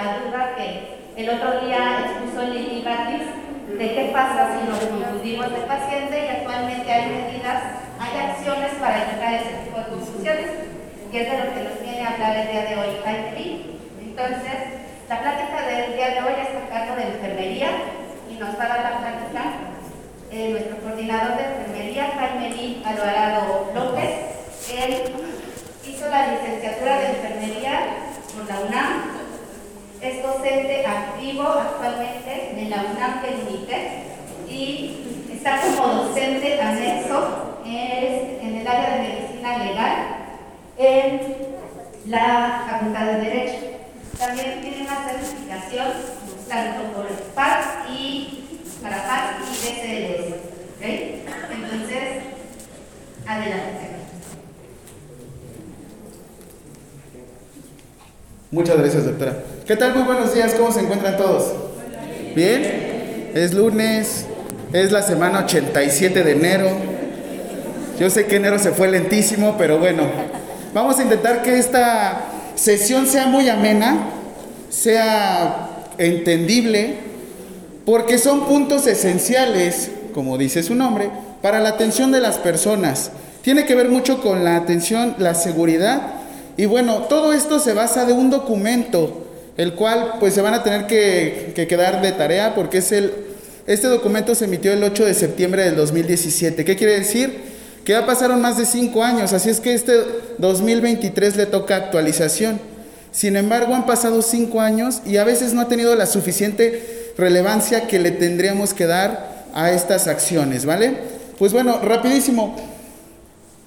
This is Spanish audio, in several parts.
la duda que el otro día expuso Lili Batis de qué pasa si nos confundimos de paciente y actualmente hay medidas, hay acciones para evitar ese tipo de confusiones, y es de lo que nos viene a hablar el día de hoy. Jaime Entonces, la plática del día de hoy está a cargo de enfermería y nos va a dar la plática eh, nuestro coordinador de enfermería, Jaime Lee Alvarado López. Él hizo la licenciatura de enfermería por la UNAM es docente activo actualmente en la UNAM UNITEC y está como docente anexo en el área de medicina legal en la Facultad de Derecho. También tiene una certificación tanto por PAC y para PAC y DCLS. ¿okay? Entonces, adelante. Muchas gracias, doctora. ¿Qué tal? Muy buenos días, ¿cómo se encuentran todos? ¿Bien? Es lunes, es la semana 87 de enero. Yo sé que enero se fue lentísimo, pero bueno, vamos a intentar que esta sesión sea muy amena, sea entendible, porque son puntos esenciales, como dice su nombre, para la atención de las personas. Tiene que ver mucho con la atención, la seguridad y bueno, todo esto se basa de un documento, el cual pues se van a tener que, quedar de tarea porque es el, este documento se emitió el 8 de septiembre del 2017. ¿Qué quiere decir? Que ya pasaron más de cinco años, así es que este 2023 le toca actualización. Sin embargo, han pasado cinco años y a veces no ha tenido la suficiente relevancia que le tendríamos que dar a estas acciones, ¿vale? Pues bueno, rapidísimo.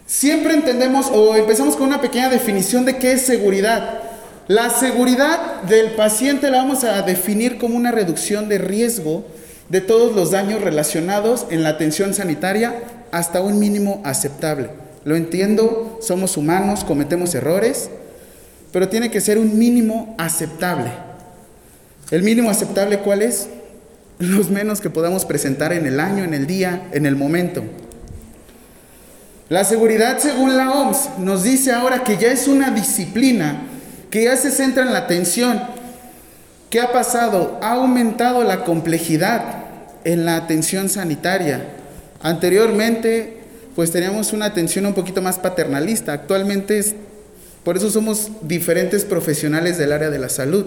Siempre entendemos o empezamos con una pequeña definición de qué es seguridad. La seguridad del paciente la vamos a definir como una reducción de riesgo de todos los daños relacionados en la atención sanitaria hasta un mínimo aceptable. Lo entiendo, somos humanos, cometemos errores, pero tiene que ser un mínimo aceptable. ¿El mínimo aceptable cuál es? Los menos que podamos presentar en el año, en el día, en el momento. La seguridad, según la OMS, nos dice ahora que ya es una disciplina, que ya se centra en la atención. ¿Qué ha pasado? Ha aumentado la complejidad en la atención sanitaria. Anteriormente, pues teníamos una atención un poquito más paternalista. Actualmente, es, por eso somos diferentes profesionales del área de la salud.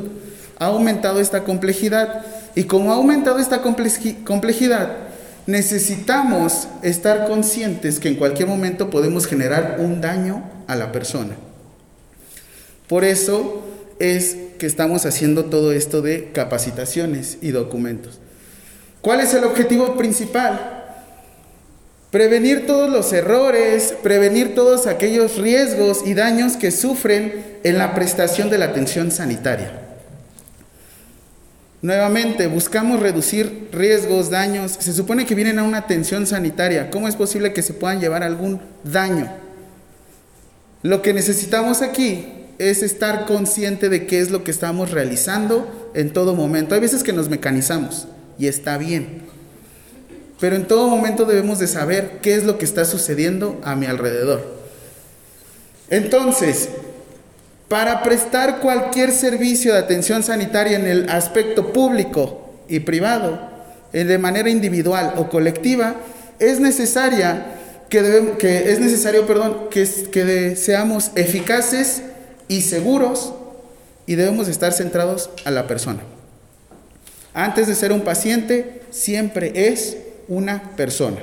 Ha aumentado esta complejidad y como ha aumentado esta complejidad, necesitamos estar conscientes que en cualquier momento podemos generar un daño a la persona. Por eso es que estamos haciendo todo esto de capacitaciones y documentos. ¿Cuál es el objetivo principal? Prevenir todos los errores, prevenir todos aquellos riesgos y daños que sufren en la prestación de la atención sanitaria. Nuevamente, buscamos reducir riesgos, daños. Se supone que vienen a una atención sanitaria. ¿Cómo es posible que se puedan llevar algún daño? Lo que necesitamos aquí es estar consciente de qué es lo que estamos realizando en todo momento. Hay veces que nos mecanizamos y está bien. Pero en todo momento debemos de saber qué es lo que está sucediendo a mi alrededor. Entonces, para prestar cualquier servicio de atención sanitaria en el aspecto público y privado, eh, de manera individual o colectiva, es necesaria que, que es necesario, perdón, que, que seamos eficaces y seguros y debemos estar centrados a la persona. Antes de ser un paciente, siempre es una persona.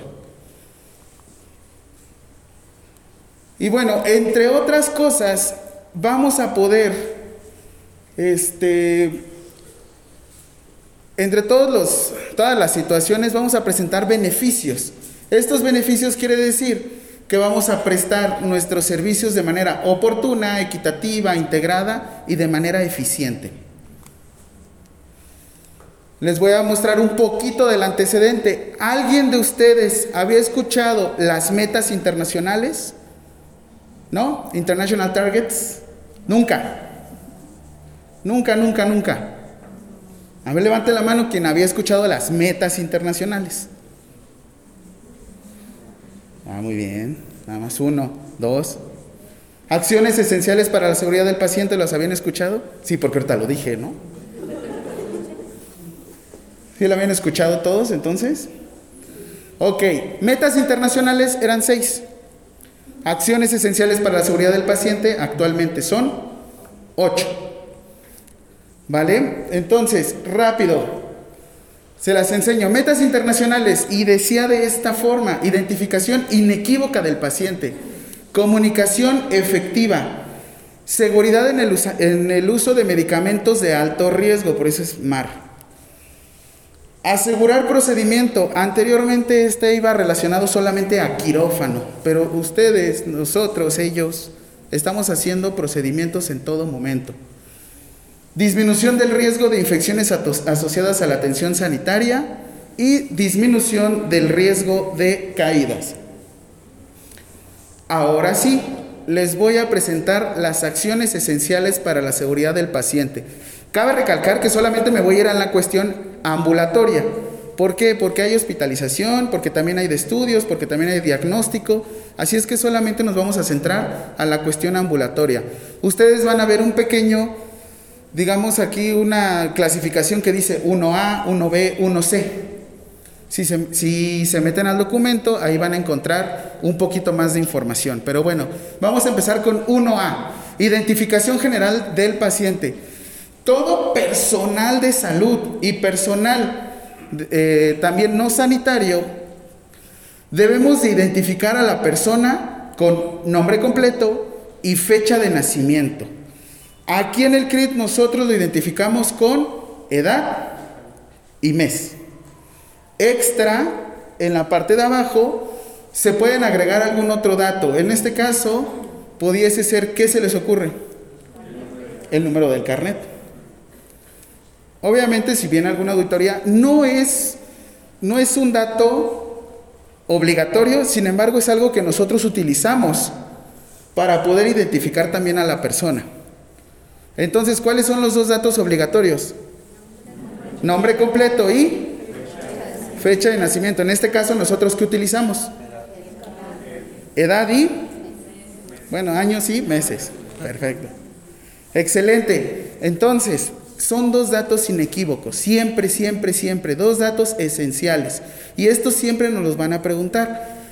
Y bueno, entre otras cosas, vamos a poder, este, entre todos los, todas las situaciones, vamos a presentar beneficios. Estos beneficios quiere decir que vamos a prestar nuestros servicios de manera oportuna, equitativa, integrada y de manera eficiente. Les voy a mostrar un poquito del antecedente. ¿Alguien de ustedes había escuchado las metas internacionales? ¿No? International Targets. Nunca. Nunca, nunca, nunca. A ver, levante la mano quien había escuchado las metas internacionales. Ah, muy bien. Nada más uno, dos. Acciones esenciales para la seguridad del paciente, ¿las habían escuchado? Sí, porque ahorita lo dije, ¿no? ¿Sí lo habían escuchado todos entonces? Ok, metas internacionales eran seis. Acciones esenciales para la seguridad del paciente actualmente son ocho. ¿Vale? Entonces, rápido, se las enseño. Metas internacionales y decía de esta forma, identificación inequívoca del paciente, comunicación efectiva, seguridad en el, en el uso de medicamentos de alto riesgo, por eso es MAR. Asegurar procedimiento. Anteriormente este iba relacionado solamente a quirófano, pero ustedes, nosotros, ellos, estamos haciendo procedimientos en todo momento. Disminución del riesgo de infecciones asociadas a la atención sanitaria y disminución del riesgo de caídas. Ahora sí, les voy a presentar las acciones esenciales para la seguridad del paciente. Cabe recalcar que solamente me voy a ir a la cuestión ambulatoria. ¿Por qué? Porque hay hospitalización, porque también hay de estudios, porque también hay diagnóstico. Así es que solamente nos vamos a centrar a la cuestión ambulatoria. Ustedes van a ver un pequeño digamos aquí una clasificación que dice 1A, 1B, 1C. Si se, meten al documento, ahí van a encontrar un poquito más de información. Pero bueno, vamos a empezar con 1A, identificación general del paciente. Todo personal de salud y personal eh, también no sanitario, debemos de identificar a la persona con nombre completo y fecha de nacimiento. Aquí en el CRIT nosotros lo identificamos con edad y mes. Extra, en la parte de abajo, se pueden agregar algún otro dato. En este caso, pudiese ser, ¿qué se les ocurre? El número del carnet. Obviamente, si viene alguna auditoría, no es, no es un dato obligatorio, sin embargo, es algo que nosotros utilizamos para poder identificar también a la persona. Entonces, ¿cuáles son los dos datos obligatorios? Nombre completo y fecha de nacimiento. En este caso, nosotros qué utilizamos? Edad y, bueno, años y meses. Perfecto. Excelente. Entonces, son dos datos inequívocos. Siempre, siempre, siempre. Dos datos esenciales. Y estos siempre nos los van a preguntar.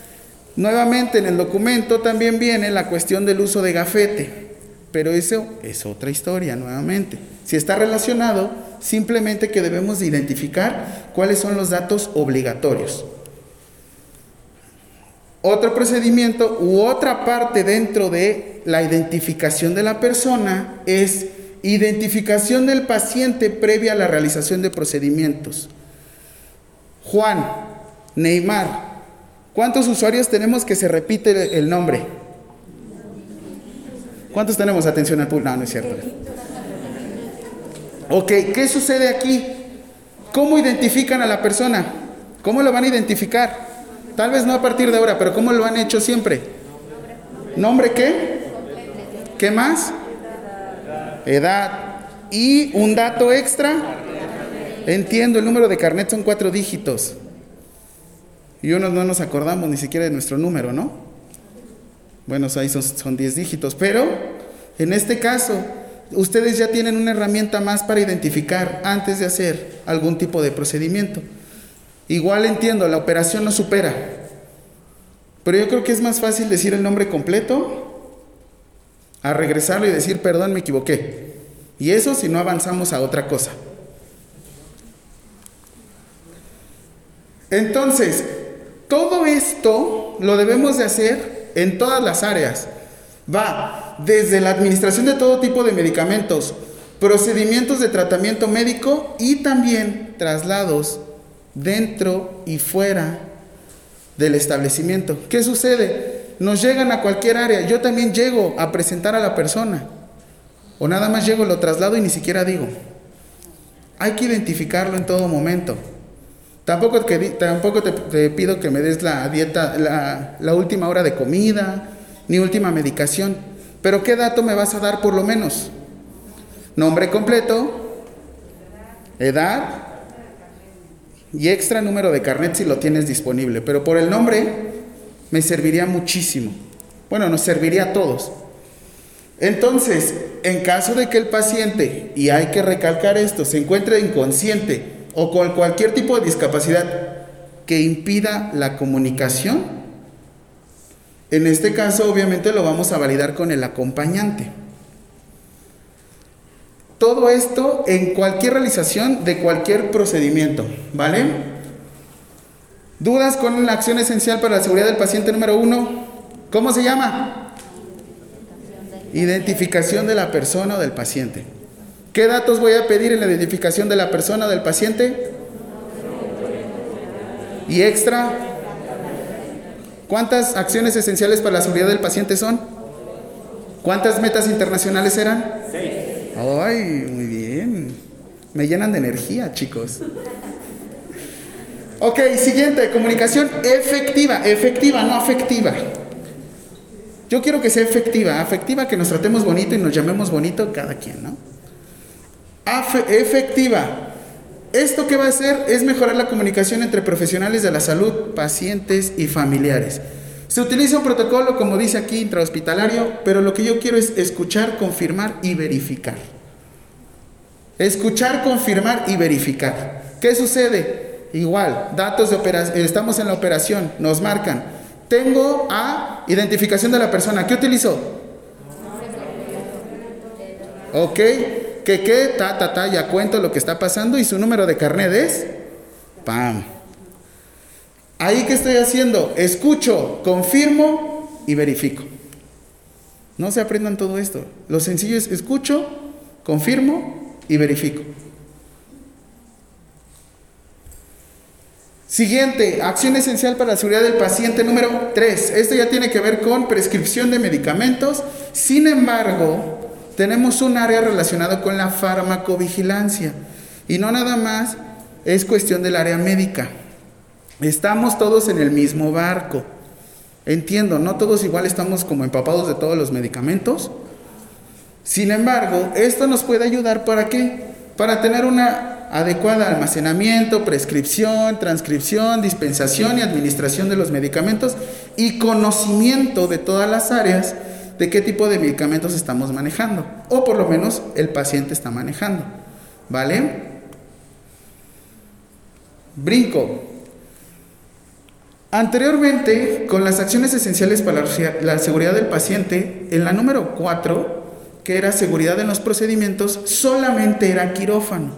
Nuevamente, en el documento también viene la cuestión del uso de gafete. Pero eso es otra historia nuevamente. Si está relacionado, simplemente que debemos de identificar cuáles son los datos obligatorios. Otro procedimiento u otra parte dentro de la identificación de la persona es identificación del paciente previa a la realización de procedimientos. Juan, Neymar, ¿cuántos usuarios tenemos que se repite el nombre? ¿Cuántos tenemos atención al público? No, no es cierto. Ok, ¿qué sucede aquí? ¿Cómo identifican a la persona? ¿Cómo lo van a identificar? Tal vez no a partir de ahora, pero ¿cómo lo han hecho siempre? ¿Nombre qué? ¿Qué más? Edad. ¿Y un dato extra? Entiendo, el número de carnet son cuatro dígitos. Y unos no nos acordamos ni siquiera de nuestro número, ¿no? Bueno, ahí son 10 dígitos, pero en este caso, ustedes ya tienen una herramienta más para identificar antes de hacer algún tipo de procedimiento. Igual entiendo, la operación no supera, pero yo creo que es más fácil decir el nombre completo a regresarlo y decir, perdón, me equivoqué. Y eso si no avanzamos a otra cosa. Entonces, todo esto lo debemos de hacer en todas las áreas. Va desde la administración de todo tipo de medicamentos, procedimientos de tratamiento médico y también traslados dentro y fuera del establecimiento. ¿Qué sucede? Nos llegan a cualquier área. Yo también llego a presentar a la persona. O nada más llego, lo traslado y ni siquiera digo. Hay que identificarlo en todo momento. Tampoco, tampoco te, pido que me des la dieta, la, la última hora de comida, ni última medicación. Pero ¿qué dato me vas a dar por lo menos? Nombre completo, edad y extra número de carnet si lo tienes disponible. Pero por el nombre me serviría muchísimo. Bueno, nos serviría a todos. Entonces, en caso de que el paciente, y hay que recalcar esto, se encuentre inconsciente o con cualquier tipo de discapacidad que impida la comunicación, en este caso obviamente lo vamos a validar con el acompañante. Todo esto en cualquier realización de cualquier procedimiento, ¿vale? ¿Dudas con la acción esencial para la seguridad del paciente número uno? ¿Cómo se llama? Identificación de la persona o del paciente. ¿Qué datos voy a pedir en la identificación de la persona del paciente? Y extra. ¿Cuántas acciones esenciales para la seguridad del paciente son? ¿Cuántas metas internacionales eran? Seis. Ay, muy bien. Me llenan de energía, chicos. Ok, siguiente, comunicación efectiva, efectiva, no afectiva. Yo quiero que sea efectiva, afectiva que nos tratemos bonito y nos llamemos bonito cada quien, ¿no? Efectiva. ¿Esto qué va a hacer? Es mejorar la comunicación entre profesionales de la salud, pacientes y familiares. Se utiliza un protocolo, como dice aquí, intrahospitalario, pero lo que yo quiero es escuchar, confirmar y verificar. Escuchar, confirmar y verificar. ¿Qué sucede? Igual, datos de operación, estamos en la operación, nos marcan. Tengo a identificación de la persona. ¿Qué utilizo? Ok, que qué, ta, ta, ta, ya cuento lo que está pasando y su número de carnet es, pam. Ahí que estoy haciendo, escucho, confirmo y verifico. No se aprendan todo esto. Lo sencillo es escucho, confirmo y verifico. Siguiente, acción esencial para la seguridad del paciente número 3. Esto ya tiene que ver con prescripción de medicamentos. Sin embargo, tenemos un área relacionada con la farmacovigilancia. Y no nada más es cuestión del área médica. Estamos todos en el mismo barco. Entiendo, no todos igual estamos como empapados de todos los medicamentos, sin embargo, esto nos puede ayudar para qué? Para tener una adecuada almacenamiento, prescripción, transcripción, dispensación y administración de los medicamentos y conocimiento de todas las áreas de qué tipo de medicamentos estamos manejando o por lo menos el paciente está manejando. ¿Vale? Brinco. Anteriormente, con las acciones esenciales para la seguridad del paciente, en la número 4 que era seguridad en los procedimientos, solamente era quirófano.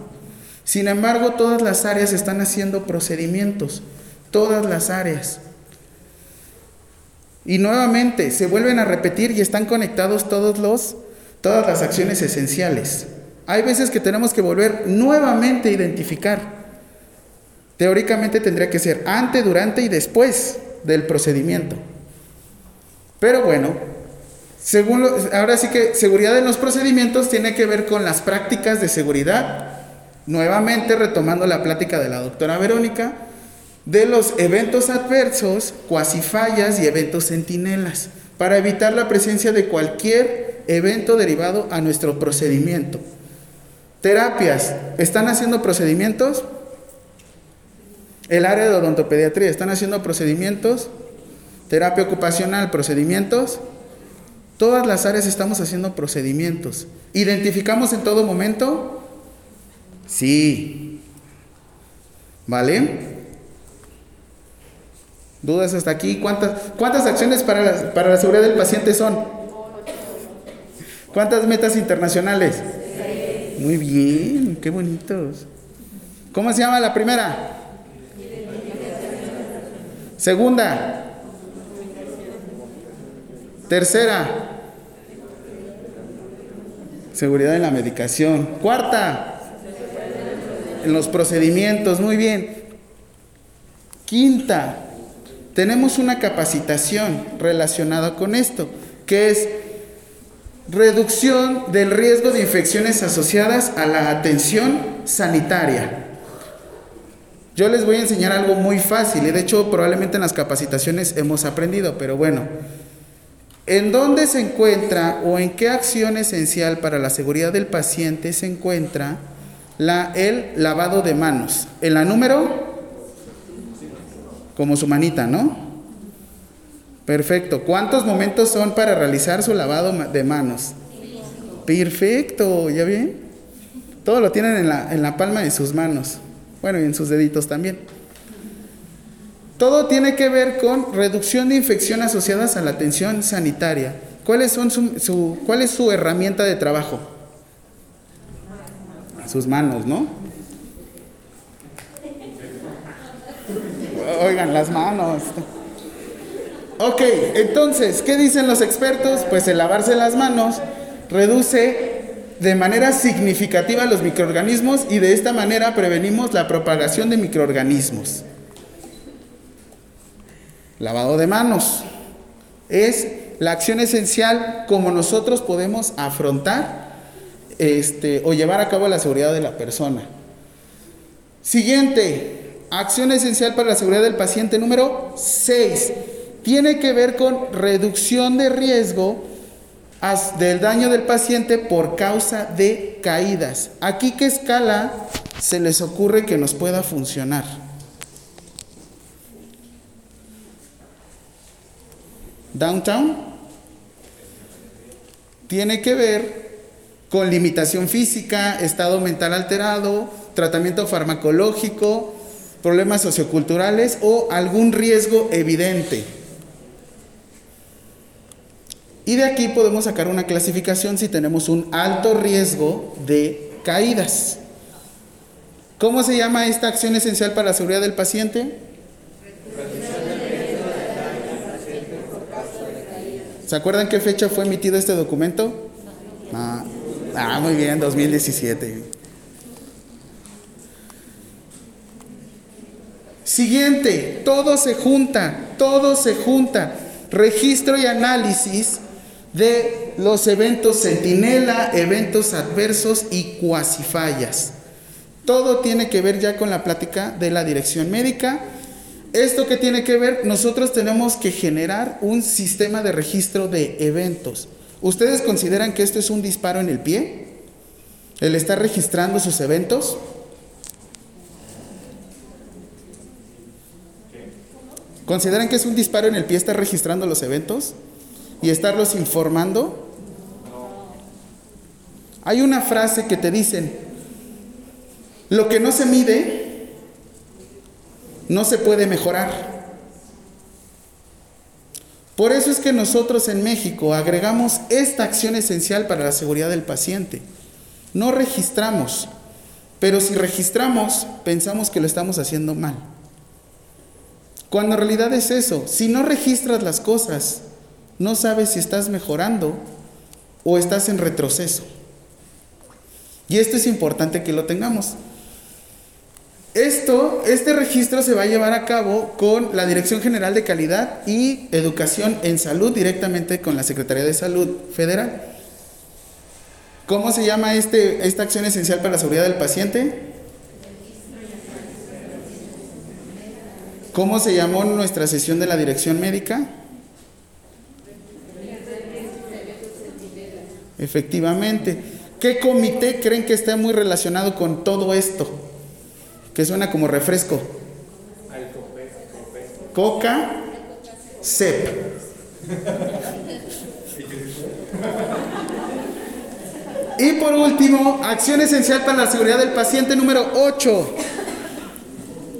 Sin embargo, todas las áreas están haciendo procedimientos, todas las áreas. Y nuevamente se vuelven a repetir y están conectados todos los, todas las acciones esenciales. Hay veces que tenemos que volver nuevamente a identificar. Teóricamente tendría que ser antes, durante y después del procedimiento. Pero bueno, según ahora sí que seguridad en los procedimientos tiene que ver con las prácticas de seguridad. Nuevamente retomando la plática de la doctora Verónica, de los eventos adversos, cuasi fallas y eventos centinelas, para evitar la presencia de cualquier evento derivado a nuestro procedimiento. Terapias, ¿están haciendo procedimientos? El área de odontopediatría, ¿están haciendo procedimientos? Terapia ocupacional, procedimientos. Todas las áreas estamos haciendo procedimientos. ¿Identificamos en todo momento? Sí. ¿Vale? ¿Dudas hasta aquí? ¿Cuántas, cuántas acciones para la, para la seguridad del paciente son? ¿Cuántas metas internacionales? Muy bien, qué bonitos. ¿Cómo se llama la primera? Segunda. Tercera, seguridad en la medicación. Cuarta, en los procedimientos, muy bien. Quinta, tenemos una capacitación relacionada con esto, que es reducción del riesgo de infecciones asociadas a la atención sanitaria. Yo les voy a enseñar algo muy fácil y de hecho probablemente en las capacitaciones hemos aprendido, pero bueno, ¿en dónde se encuentra o en qué acción esencial para la seguridad del paciente se encuentra el lavado de manos? En la número, como su manita, ¿no? Perfecto. ¿Cuántos momentos son para realizar su lavado de manos? Perfecto, ¿ya bien? Todo lo tienen en la, en la palma de sus manos. Bueno, y en sus deditos también. Todo tiene que ver con reducción de infección asociadas a la atención sanitaria. ¿Cuál son su, ¿Cuál es su herramienta de trabajo? Sus manos, ¿no? Oigan, las manos. Ok, entonces, ¿qué dicen los expertos? Pues el lavarse las manos reduce de manera significativa los microorganismos y de esta manera prevenimos la propagación de microorganismos. Lavado de manos es la acción esencial como nosotros podemos afrontar este, o llevar a cabo la seguridad de la persona. Siguiente, acción esencial para la seguridad del paciente número 6. Tiene que ver con reducción de riesgo del daño del paciente por causa de caídas. Aquí qué escala se les ocurre que nos pueda funcionar. Downtown tiene que ver con limitación física, estado mental alterado, tratamiento farmacológico, problemas socioculturales o algún riesgo evidente. Y de aquí podemos sacar una clasificación si tenemos un alto riesgo de caídas. ¿Cómo se llama esta acción esencial para la seguridad del paciente? ¿Se acuerdan qué fecha fue emitido este documento? Ah, ah muy bien, 2017. Siguiente, todo se junta, todo se junta. Registro y análisis de los eventos centinela, eventos adversos y cuasifallas. Todo tiene que ver ya con la plática de la dirección médica. Esto que tiene que ver, nosotros tenemos que generar un sistema de registro de eventos. ¿Ustedes consideran que esto es un disparo en el pie? ¿El estar registrando sus eventos? ¿Consideran que es un disparo en el pie estar registrando los eventos? y estarlos informando? Hay una frase que te dicen, lo que no se mide no se puede mejorar. Por eso es que nosotros en México agregamos esta acción esencial para la seguridad del paciente. No registramos, pero si registramos, pensamos que lo estamos haciendo mal. Cuando en realidad es eso, si no registras las cosas, no sabes si estás mejorando o estás en retroceso. Y esto es importante que lo tengamos. Esto, este registro se va a llevar a cabo con la Dirección General de Calidad y Educación en Salud directamente con la Secretaría de Salud Federal. ¿Cómo se llama este, esta acción esencial para la seguridad del paciente? ¿Cómo se llamó nuestra sesión de la dirección médica? Efectivamente. ¿Qué comité creen que está muy relacionado con todo esto? Que suena como refresco. Coca, CEP. Y por último, acción esencial para la seguridad del paciente número 8.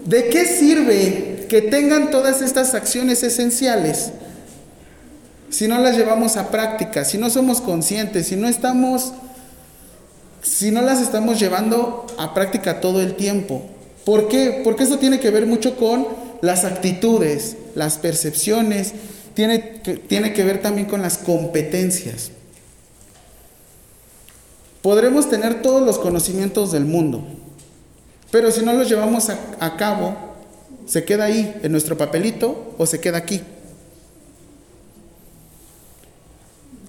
¿De qué sirve que tengan todas estas acciones esenciales si no las llevamos a práctica, si no somos conscientes, si no estamos, si no las estamos llevando a práctica todo el tiempo. ¿Por qué? Porque eso tiene que ver mucho con las actitudes, las percepciones, tiene, tiene que ver también con las competencias. Podremos tener todos los conocimientos del mundo, pero si no los llevamos a cabo, ¿Se queda ahí en nuestro papelito o se queda aquí?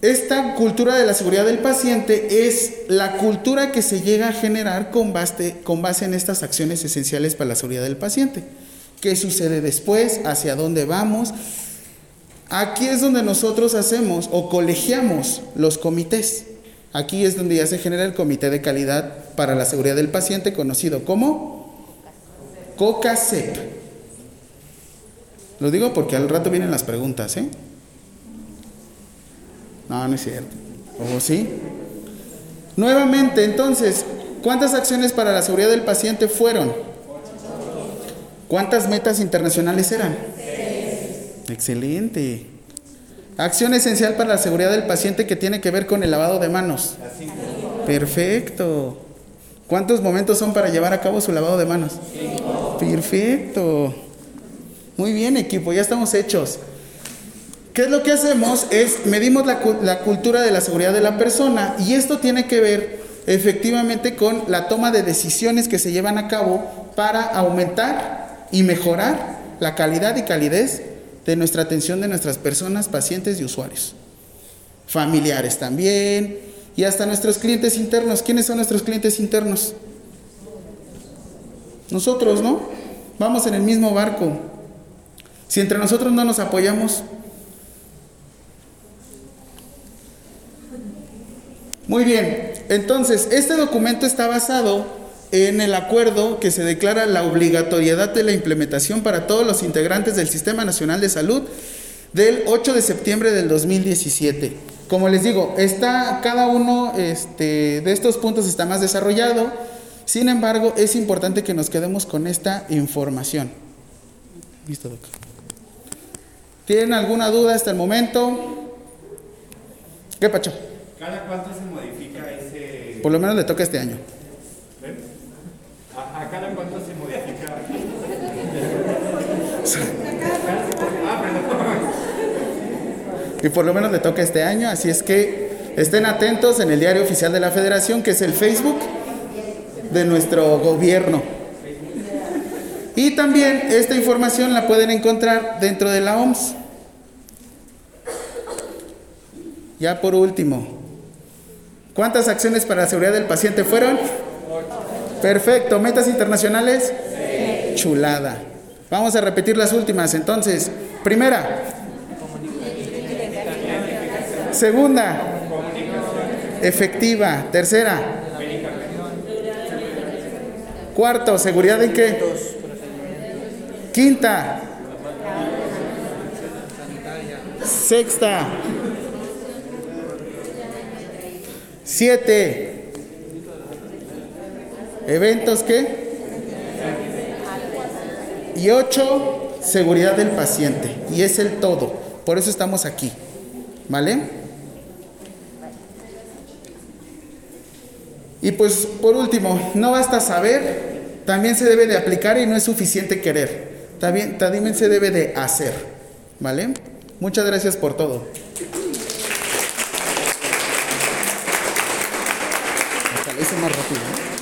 Esta cultura de la seguridad del paciente es la cultura que se llega a generar con base, con base en estas acciones esenciales para la seguridad del paciente. ¿Qué sucede después? ¿Hacia dónde vamos? Aquí es donde nosotros hacemos o colegiamos los comités. Aquí es donde ya se genera el comité de calidad para la seguridad del paciente conocido como COCACEP. Lo digo porque al rato vienen las preguntas, ¿eh? No, no es cierto. ¿O sí? Nuevamente, entonces, ¿cuántas acciones para la seguridad del paciente fueron? ¿Cuántas metas internacionales eran? Excelente. Acción esencial para la seguridad del paciente que tiene que ver con el lavado de manos. Perfecto. ¿Cuántos momentos son para llevar a cabo su lavado de manos? Perfecto. Muy bien, equipo, ya estamos hechos. ¿Qué es lo que hacemos? Es medimos la, la, cultura de la seguridad de la persona y esto tiene que ver efectivamente con la toma de decisiones que se llevan a cabo para aumentar y mejorar la calidad y calidez de nuestra atención de nuestras personas, pacientes y usuarios. Familiares también y hasta nuestros clientes internos. ¿Quiénes son nuestros clientes internos? Nosotros, ¿no? Vamos en el mismo barco. Si entre nosotros no nos apoyamos, Muy bien, entonces este documento está basado en el acuerdo que se declara la obligatoriedad de la implementación para todos los integrantes del Sistema Nacional de Salud del 8 de septiembre del 2017. Como les digo, está cada uno este, de estos puntos está más desarrollado. Sin embargo, es importante que nos quedemos con esta información. Listo, doctor. ¿Tienen alguna duda hasta el momento? ¿Qué pacho? ¿Cada cuánto se modifica ese...? Por lo menos le toca este año. ¿Ven? ¿A, a cada cuánto se modifica? ah, perdón. Y por lo menos le toca este año, así es que estén atentos en el diario oficial de la federación, que es el Facebook de nuestro gobierno. Y también esta información la pueden encontrar dentro de la OMS. Ya por último, ¿cuántas acciones para la seguridad del paciente fueron? Perfecto, metas internacionales. Chulada. Vamos a repetir las últimas. Entonces, primera. Segunda. Efectiva. Tercera. Cuarto, seguridad en qué? Quinta. Sexta. Siete. ¿Eventos qué? Y ocho, seguridad del paciente. Y es el todo. Por eso estamos aquí. ¿Vale? Y pues por último, no basta saber, también se debe de aplicar y no es suficiente querer. También, también se debe de hacer. ¿Vale? Muchas gracias por todo. Hice más rápido. ¿eh?